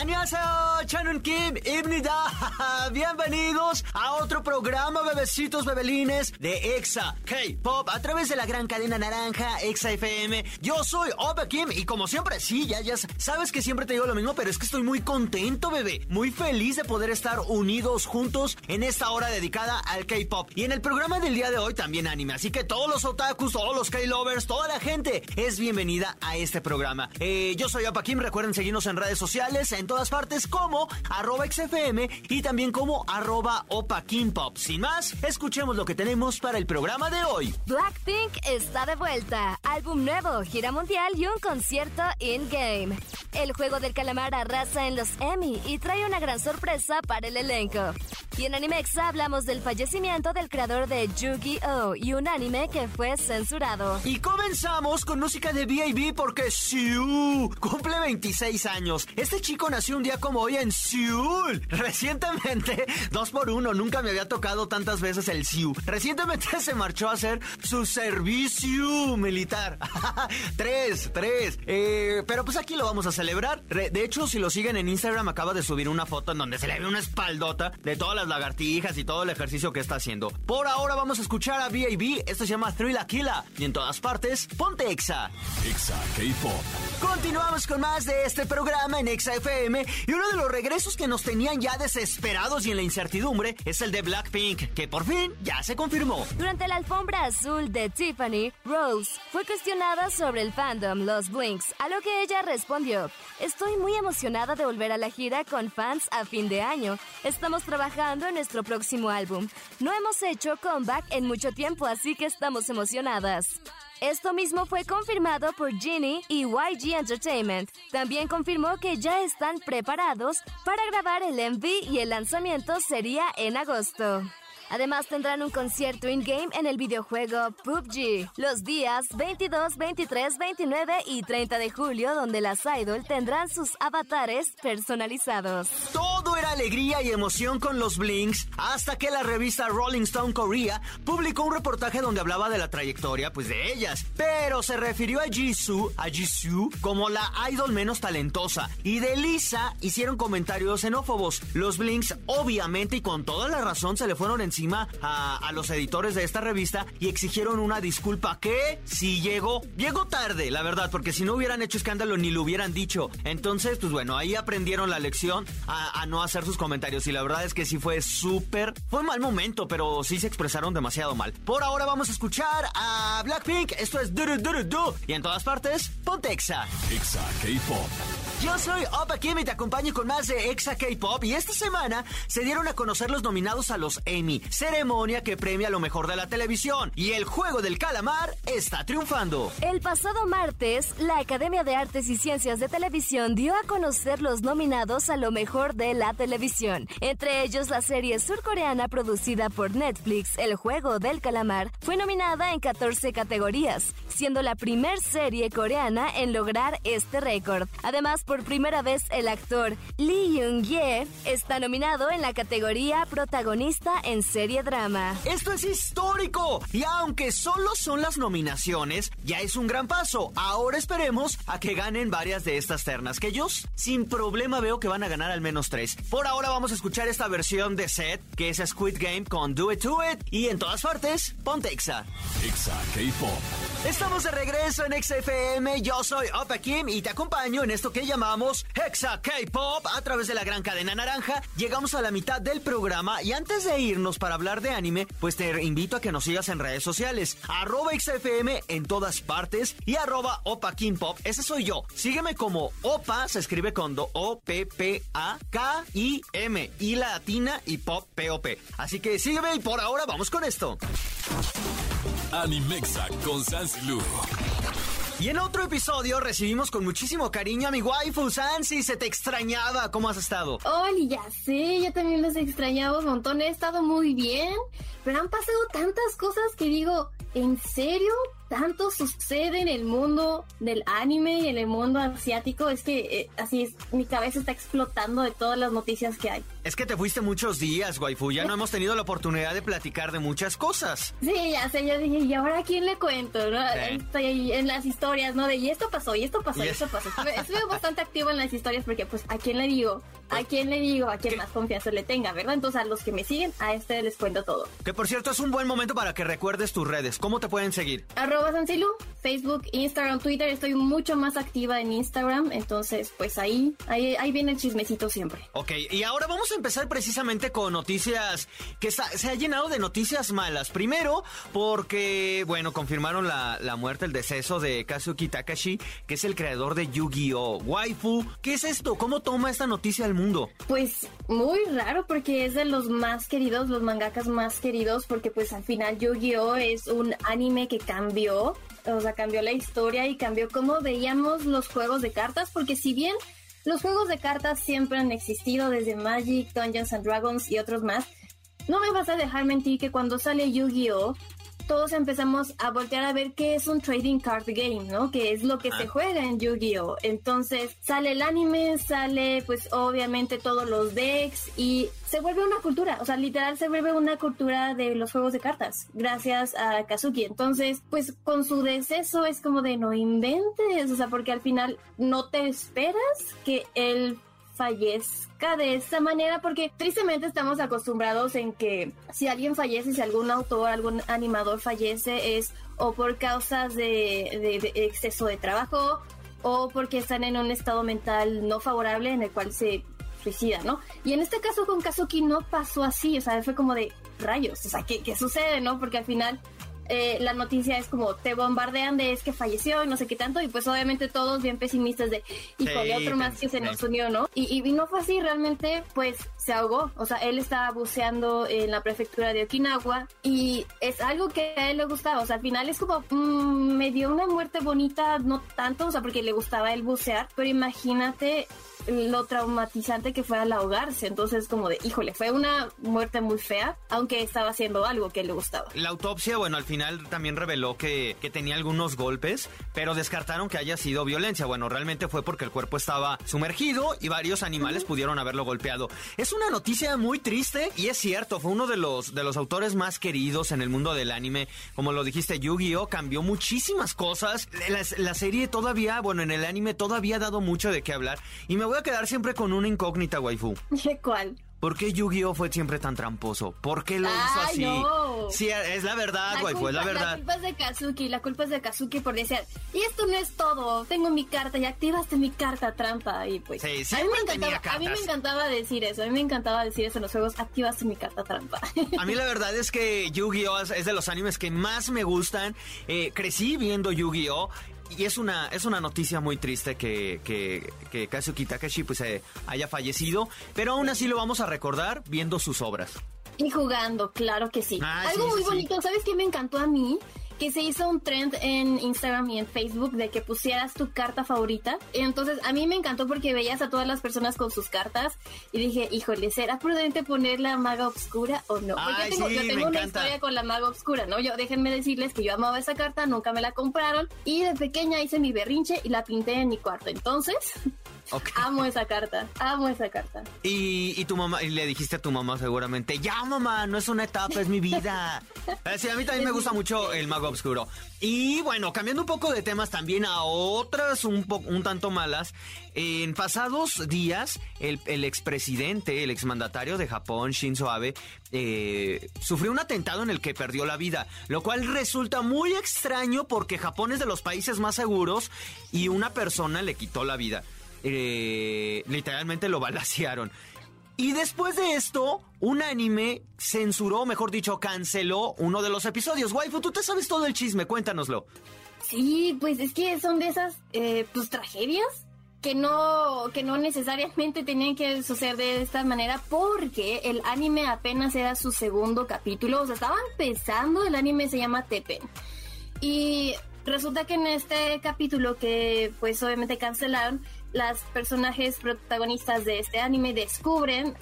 Annyeonghaseyo, Chanun Kim, Ibnida. Bienvenidos a otro programa, bebecitos, bebelines, de EXA K-Pop a través de la gran cadena naranja EXA FM. Yo soy Opa Kim y como siempre, sí, ya, ya sabes que siempre te digo lo mismo, pero es que estoy muy contento, bebé. Muy feliz de poder estar unidos juntos en esta hora dedicada al K-Pop. Y en el programa del día de hoy también anime. Así que todos los otakus, todos los K-Lovers, toda la gente es bienvenida a este programa. Eh, yo soy Opa Kim, recuerden seguirnos en redes sociales, en todas partes como arroba XFM y también como arroba Opa Pop. Sin más, escuchemos lo que tenemos para el programa de hoy. Blackpink está de vuelta. Álbum nuevo, gira mundial y un concierto in-game. El juego del calamar arrasa en los Emmy y trae una gran sorpresa para el elenco. Y en Animexa hablamos del fallecimiento del creador de Yu-Gi-Oh! y un anime que fue censurado. Y comenzamos con música de B.A.B. porque Siu cumple 26 años. Este chico nació un día como hoy en Seúl. Recientemente, dos por uno, nunca me había tocado tantas veces el Siu. Recientemente se marchó a hacer su servicio militar. tres, tres. Eh, pero pues aquí lo vamos a celebrar. De hecho, si lo siguen en Instagram, acaba de subir una foto en donde se le ve una espaldota de todas las lagartijas y todo el ejercicio que está haciendo. Por ahora vamos a escuchar a B.A.B. Esto se llama Thrill Aquila. Y en todas partes, ponte Exa. Exa K-Pop. Continuamos con más de este programa en Exa FM. Y uno de los regresos que nos tenían ya desesperados y en la incertidumbre es el de Blackpink, que por fin ya se confirmó. Durante la alfombra azul de Tiffany, Rose fue cuestionada sobre el fandom Los Blinks, a lo que ella respondió: Estoy muy emocionada de volver a la gira con fans a fin de año. Estamos trabajando en nuestro próximo álbum. No hemos hecho comeback en mucho tiempo, así que estamos emocionadas. Esto mismo fue confirmado por Ginny y YG Entertainment. También confirmó que ya están preparados para grabar el MV y el lanzamiento sería en agosto. Además tendrán un concierto in-game en el videojuego PUBG los días 22, 23, 29 y 30 de julio donde las idol tendrán sus avatares personalizados. Todo alegría y emoción con los Blinks hasta que la revista Rolling Stone Korea publicó un reportaje donde hablaba de la trayectoria pues de ellas, pero se refirió a Jisoo, a Jisoo como la idol menos talentosa y de Lisa hicieron comentarios xenófobos. Los Blinks obviamente y con toda la razón se le fueron encima a, los editores de esta revista y exigieron una disculpa que si llegó, llegó tarde, la verdad, porque si no hubieran hecho escándalo ni lo hubieran dicho. Entonces, pues bueno, ahí aprendieron la lección a, no hacer sus comentarios y la verdad es que sí fue súper, fue mal momento, pero sí se expresaron demasiado mal. Por ahora vamos a escuchar a Blackpink, esto es Duru Duru Du y en todas partes, ponte Exa. Exa. Yo soy Opa Kim y te acompaño con más de Exa K-Pop y esta semana se dieron a conocer los nominados a los Emmy, ceremonia que premia lo mejor de la televisión y el juego del calamar está triunfando. El pasado martes, la Academia de Artes y Ciencias de Televisión dio a conocer los nominados a lo mejor de la televisión, entre ellos la serie surcoreana producida por Netflix, El juego del calamar, fue nominada en 14 categorías, siendo la primer serie coreana en lograr este récord. Además, por primera vez el actor Lee Young-ye está nominado en la categoría protagonista en serie drama. Esto es histórico y aunque solo son las nominaciones, ya es un gran paso. Ahora esperemos a que ganen varias de estas ternas, que ellos sin problema veo que van a ganar al menos tres. Por ahora vamos a escuchar esta versión de set, que es Squid Game con Do It To It y en todas partes, ponte Exa. Exa K-Pop. Estamos de regreso en XFM, yo soy Opa Kim y te acompaño en esto que llama llamamos Hexa K-Pop a través de la gran cadena naranja. Llegamos a la mitad del programa y antes de irnos para hablar de anime, pues te invito a que nos sigas en redes sociales. Arroba XFM en todas partes y arroba Opa Kim Pop. Ese soy yo. Sígueme como Opa, se escribe con do O-P-P-A-K-I-M. Y latina y pop P-O-P. Así que sígueme y por ahora vamos con esto. Animexa con Sansilu. Y en otro episodio recibimos con muchísimo cariño a mi waifu Sansi, se te extrañaba, ¿cómo has estado? Oli, ya sé, yo también los extrañaba un montón, he estado muy bien, pero han pasado tantas cosas que digo, ¿en serio? Tanto sucede en el mundo del anime y en el mundo asiático, es que eh, así es, mi cabeza está explotando de todas las noticias que hay. Es que te fuiste muchos días, waifu, ya no hemos tenido la oportunidad de platicar de muchas cosas. Sí, ya sé, yo dije, ¿y ahora a quién le cuento? ¿no? Estoy ahí en las historias, ¿no? De, y esto pasó, y esto pasó, y, esto pasó. Estuve, bastante activo en las historias porque, pues, ¿a quién le digo? ¿A pues, quién le digo? ¿A quién más confianza le tenga, verdad? Entonces, a los que me siguen, a este les cuento todo. Que, por cierto, es un buen momento para que recuerdes tus redes. ¿Cómo te pueden seguir? Arroba Sancilu, Facebook, Instagram, Twitter. Estoy mucho más activa en Instagram, entonces, pues, ahí, ahí, ahí viene el chismecito siempre. Ok, y ahora vamos a empezar precisamente con noticias que se ha llenado de noticias malas. Primero, porque, bueno, confirmaron la, la muerte, el deceso de Kazuki Takashi, que es el creador de Yu-Gi-Oh! Waifu, ¿qué es esto? ¿Cómo toma esta noticia el mundo? Pues muy raro porque es de los más queridos, los mangakas más queridos, porque pues al final Yu-Gi-Oh! es un anime que cambió o sea, cambió la historia y cambió cómo veíamos los juegos de cartas, porque si bien los juegos de cartas siempre han existido desde Magic, Dungeons and Dragons y otros más. No me vas a dejar mentir que cuando sale Yu-Gi-Oh! Todos empezamos a voltear a ver qué es un trading card game, ¿no? Que es lo que se juega en Yu-Gi-Oh! Entonces sale el anime, sale pues obviamente todos los decks y se vuelve una cultura, o sea, literal se vuelve una cultura de los juegos de cartas, gracias a Kazuki. Entonces, pues con su deceso es como de no inventes, o sea, porque al final no te esperas que él fallezca de esta manera porque tristemente estamos acostumbrados en que si alguien fallece, si algún autor, algún animador fallece es o por causas de, de exceso de trabajo o porque están en un estado mental no favorable en el cual se suicida, ¿no? Y en este caso con Kazuki no pasó así, o sea, fue como de rayos, o sea, ¿qué, qué sucede, no? Porque al final eh, la noticia es como te bombardean de es que falleció y no sé qué tanto, y pues obviamente todos bien pesimistas de, y sí, otro más que se nos unió, ¿no? Y, y, no fue así, realmente, pues se ahogó, o sea, él estaba buceando en la prefectura de Okinawa y es algo que a él le gustaba, o sea, al final es como, mmm, me dio una muerte bonita, no tanto, o sea, porque le gustaba el bucear, pero imagínate lo traumatizante que fue al ahogarse. Entonces, como de, híjole, fue una muerte muy fea, aunque estaba haciendo algo que le gustaba. La autopsia, bueno, al final también reveló que, tenía algunos golpes, pero descartaron que haya sido violencia. Bueno, realmente fue porque el cuerpo estaba sumergido y varios animales pudieron haberlo golpeado. Es una noticia muy triste y es cierto, fue uno de los, de los autores más queridos en el mundo del anime. Como lo dijiste, Yu-Gi-Oh! cambió muchísimas cosas. La, la serie todavía, bueno, en el anime todavía ha dado mucho de qué hablar. Y me voy a quedar siempre con una incógnita, waifu. ¿Cuál? ¿Por qué Yu-Gi-Oh fue siempre tan tramposo? ¿Por qué lo hizo así? No. Sí, es la verdad, waifu, es la verdad. La culpa es de Kazuki, la culpa es de Kazuki por decir, y esto no es todo, tengo mi carta y activaste mi carta trampa y pues... Sí, sí, a, mí me encantaba, a mí me encantaba decir eso, a mí me encantaba decir eso en los juegos, activaste mi carta trampa. A mí la verdad es que Yu-Gi-Oh es de los animes que más me gustan, eh, crecí viendo Yu-Gi-Oh y es una, es una noticia muy triste que, que, que Kazuki Takeshi pues, eh, haya fallecido, pero aún así lo vamos a recordar viendo sus obras. Y jugando, claro que sí. Ah, Algo muy bonito, ¿sabes qué me encantó a mí? Que se hizo un trend en Instagram y en Facebook de que pusieras tu carta favorita. Entonces a mí me encantó porque veías a todas las personas con sus cartas y dije, híjole, ¿será prudente poner la maga oscura o no? Porque tengo, yo tengo una historia con la maga oscura, ¿no? Yo déjenme decirles que yo amaba esa carta, nunca me la compraron y de pequeña hice mi berrinche y la pinté en mi cuarto. Entonces, Amo esa carta, amo esa carta. Y, tu mamá, y le dijiste a tu mamá seguramente, ya mamá, no es una etapa, es mi vida. Eh, sí, a mí también me gusta mucho el mago oscuro. Y bueno, cambiando un poco de temas también a otras un, un tanto malas. En pasados días, el, el expresidente, el exmandatario de Japón, Shinzo Abe, eh, sufrió un atentado en el que perdió la vida, lo cual resulta muy extraño porque Japón es de los países más seguros y una persona le quitó la vida. Eh, literalmente lo balasearon. Y después de esto, un anime censuró, mejor dicho, canceló uno de los episodios. Waifu, tú te sabes todo el chisme, cuéntanoslo. Sí, pues es que son de esas eh, pues tragedias que no que no necesariamente tenían que suceder de esta manera porque el anime apenas era su segundo capítulo, o sea, estaba empezando, el anime se llama Tepen. Y resulta que en este capítulo que pues obviamente cancelaron, las personajes protagonistas de este anime descubren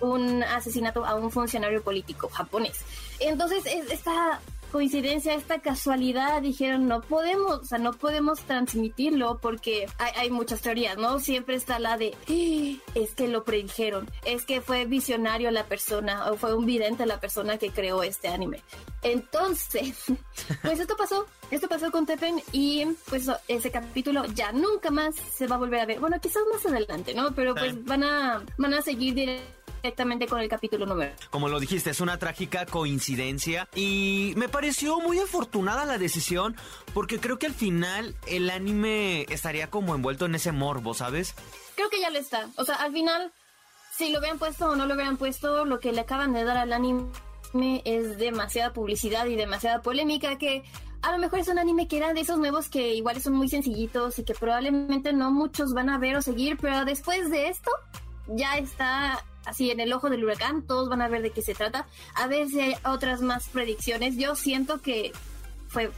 un asesinato a un funcionario político japonés. Entonces, esta coincidencia, esta casualidad, dijeron, no podemos, o sea, no podemos transmitirlo porque hay, muchas teorías, ¿no? Siempre está la de, ¡Ah! es que lo predijeron, es que fue visionario la persona o fue un vidente la persona que creó este anime. Entonces, pues esto pasó, esto pasó con Tepen y pues ese capítulo ya nunca más se va a volver a ver. Bueno, quizás más adelante, ¿no? Pero pues van a, van a seguir directamente directamente con el capítulo número. Como lo dijiste, es una trágica coincidencia y me pareció muy afortunada la decisión porque creo que al final el anime estaría como envuelto en ese morbo, ¿sabes? Creo que ya lo está. O sea, al final, si lo hubieran puesto o no lo hubieran puesto, lo que le acaban de dar al anime es demasiada publicidad y demasiada polémica que a lo mejor es un anime que era de esos nuevos que igual son muy sencillitos y que probablemente no muchos van a ver o seguir, pero después de esto ya está así en el ojo del huracán, todos van a ver de qué se trata. A si hay otras más predicciones. Yo siento que fue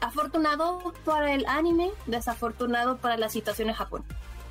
afortunado para el anime, desafortunado para la situación en Japón.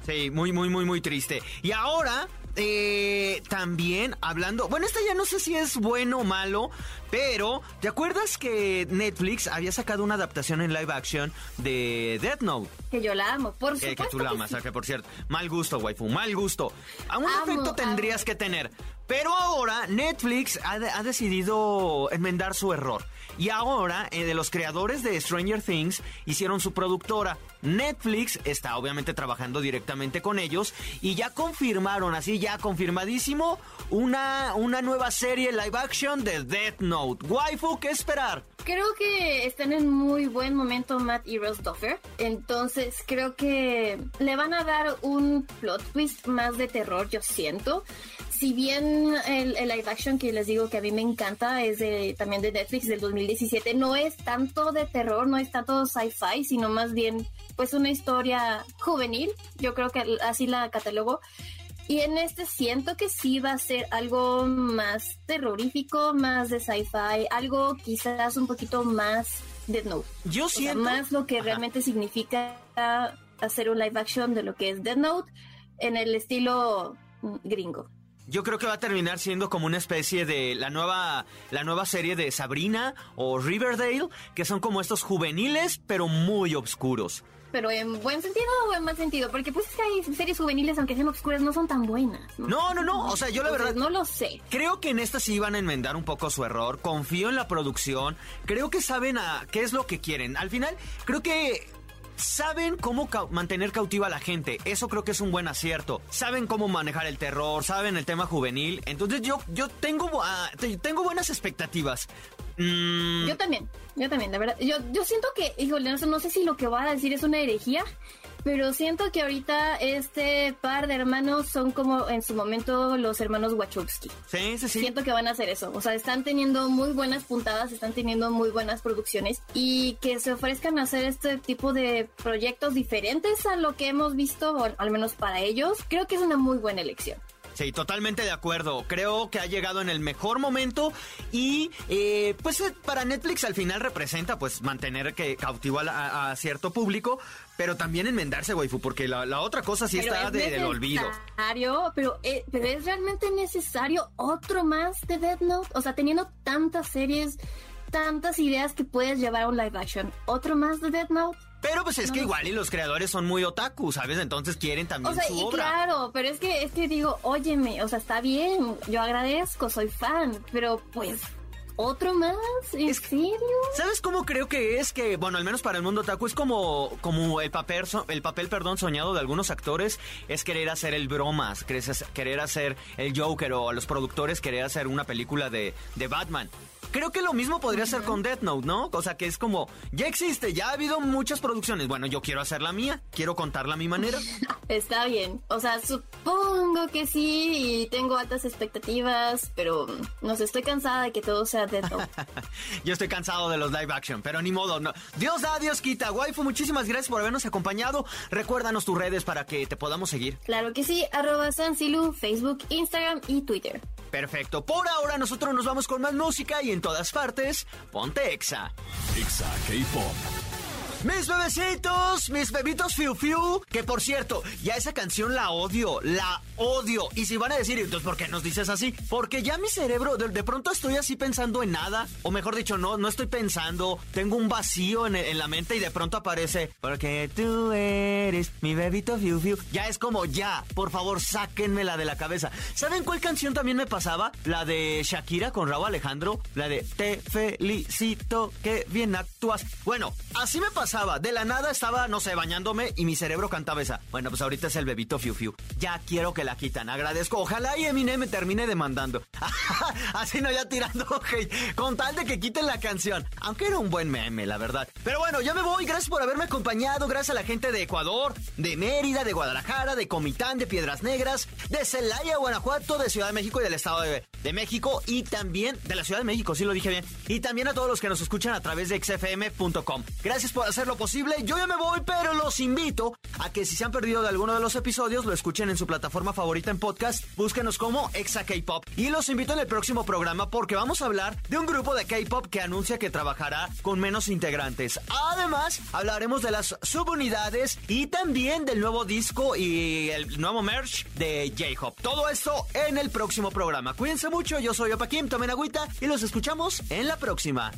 Sí, muy, muy, muy, muy triste. Y ahora eh, también hablando, bueno, esta ya no sé si es bueno o malo, pero ¿te acuerdas que Netflix había sacado una adaptación en live action de Death Note? Que yo la amo, por supuesto. Que, tú la amas, que por cierto, mal gusto, waifu, mal gusto. A un efecto tendrías que tener. Pero ahora Netflix ha, decidido enmendar su error. Y ahora, eh, de los creadores de Stranger Things, hicieron su productora. Netflix está obviamente trabajando directamente con ellos y ya confirmaron, así ya confirmadísimo, una, una nueva serie live action de Death Note. Waifu, ¿qué esperar? Creo que están en muy buen momento Matt y Rose Duffer. Entonces creo que le van a dar un plot twist más de terror, yo siento si bien el, live action que les digo que a mí me encanta es de, también de Netflix del 2017, no es tanto de terror, no es tanto sci-fi, sino más bien pues una historia juvenil, yo creo que así la catalogo. Y en este siento que sí va a ser algo más terrorífico, más de sci-fi, algo quizás un poquito más Dead Note. Yo siento... más lo que realmente significa hacer un live action de lo que es Dead Note en el estilo gringo. Yo creo que va a terminar siendo como una especie de la nueva, la nueva serie de Sabrina o Riverdale, que son como estos juveniles, pero muy oscuros. Pero en buen sentido o en mal sentido, porque pues es que hay series juveniles, aunque sean oscuras, no son tan buenas. No, no, no, o sea, yo la verdad... No lo sé. Creo que en esta sí van a enmendar un poco su error, confío en la producción, creo que saben a qué es lo que quieren. Al final, creo que saben cómo mantener cautiva a la gente. Eso creo que es un buen acierto. Saben cómo manejar el terror, saben el tema juvenil. Entonces yo, yo tengo, uh, tengo buenas expectativas. Mm. Yo también, yo también, la verdad. Yo, yo siento que, híjole, no sé si lo que va a decir es una herejía, pero siento que ahorita este par de hermanos son como en su momento los hermanos Wachowski. Sí, sí, sí. Siento que van a hacer eso. O sea, están teniendo muy buenas puntadas, están teniendo muy buenas producciones y que se ofrezcan a hacer este tipo de proyectos diferentes a lo que hemos visto, o al menos para ellos, creo que es una muy buena elección. Sí, totalmente de acuerdo. Creo que ha llegado en el mejor momento y eh, pues eh, para Netflix al final representa pues mantener que cautivo a, cierto público, pero también enmendarse, waifu, porque la, otra cosa sí está de, del olvido. Pero, eh, pero es realmente necesario otro más de Death Note. O sea, teniendo tantas series, tantas ideas que puedes llevar a un live action, otro más de Death Note. Pero pues es que igual y los creadores son muy otaku, ¿sabes? Entonces quieren también o sea, y Claro, pero es que es que digo, óyeme, o sea, está bien, yo agradezco, soy fan, pero pues ¿Otro más? ¿En serio? ¿Sabes cómo creo que es? Que, bueno, al menos para el mundo otaku es como, como el papel, el papel, perdón, soñado de algunos actores es querer hacer el bromas, querer hacer el Joker o a los productores querer hacer una película de, de Batman. Creo que lo mismo podría ser con Death Note, ¿no? O sea, que es como, ya existe, ya ha habido muchas producciones. Bueno, yo quiero hacer la mía, quiero contarla a mi manera. Está bien. O sea, supongo que sí y tengo altas expectativas, pero no sé, estoy cansada de que todo sea Death Note. yo estoy cansado de los live action, pero ni modo. No. Dios da, Dios quita. Waifu, muchísimas gracias por habernos acompañado. Recuérdanos tus redes para que te podamos seguir. Claro que sí, arroba Sansilu, Facebook, Instagram y Twitter. Perfecto. Por ahora nosotros nos vamos con más música y en todas partes, ponte Exa. Exa K-Pop. Mis bebecitos, mis bebitos fiu fiu, que por cierto, ya esa canción la odio, la odio. Y si van a decir, entonces, ¿por qué nos dices así? Porque ya mi cerebro, de, pronto estoy así pensando en nada, o mejor dicho, no, no estoy pensando, tengo un vacío en, en la mente y de pronto aparece, porque tú eres mi bebito fiu fiu. Ya es como, ya, por favor, sáquenmela de la cabeza. ¿Saben cuál canción también me pasaba? La de Shakira con Raúl Alejandro, la de Te felicito, que bien actúas. Bueno, así me pasaba de la nada estaba, no sé, bañándome y mi cerebro cantaba esa. Bueno, pues ahorita es el bebito Fiu Fiu. Ya quiero que la quitan. Agradezco. Ojalá y Eminem me termine demandando. Así no, ya tirando hate. Con tal de que quiten la canción. Aunque era un buen meme, la verdad. Pero bueno, ya me voy. Gracias por haberme acompañado. Gracias a la gente de Ecuador, de Mérida, de Guadalajara, de Comitán, de Piedras Negras, de Celaya, Guanajuato, de Ciudad de México y del Estado de, México. Y también de la Ciudad de México, sí lo dije bien. Y también a todos los que nos escuchan a través de xfm.com. Gracias por hacer lo posible. Yo ya me voy, pero los invito a que si se han perdido de alguno de los episodios, lo escuchen en su plataforma favorita en podcast. Búsquenos como Exa K-Pop. Y los invito en el próximo programa porque vamos a hablar de un grupo de K-Pop que anuncia que trabajará con menos integrantes. Además, hablaremos de las subunidades y también del nuevo disco y el nuevo merch de J-Hop. Todo esto en el próximo programa. Cuídense mucho, yo soy Opa Kim, tomen agüita y los escuchamos en la próxima.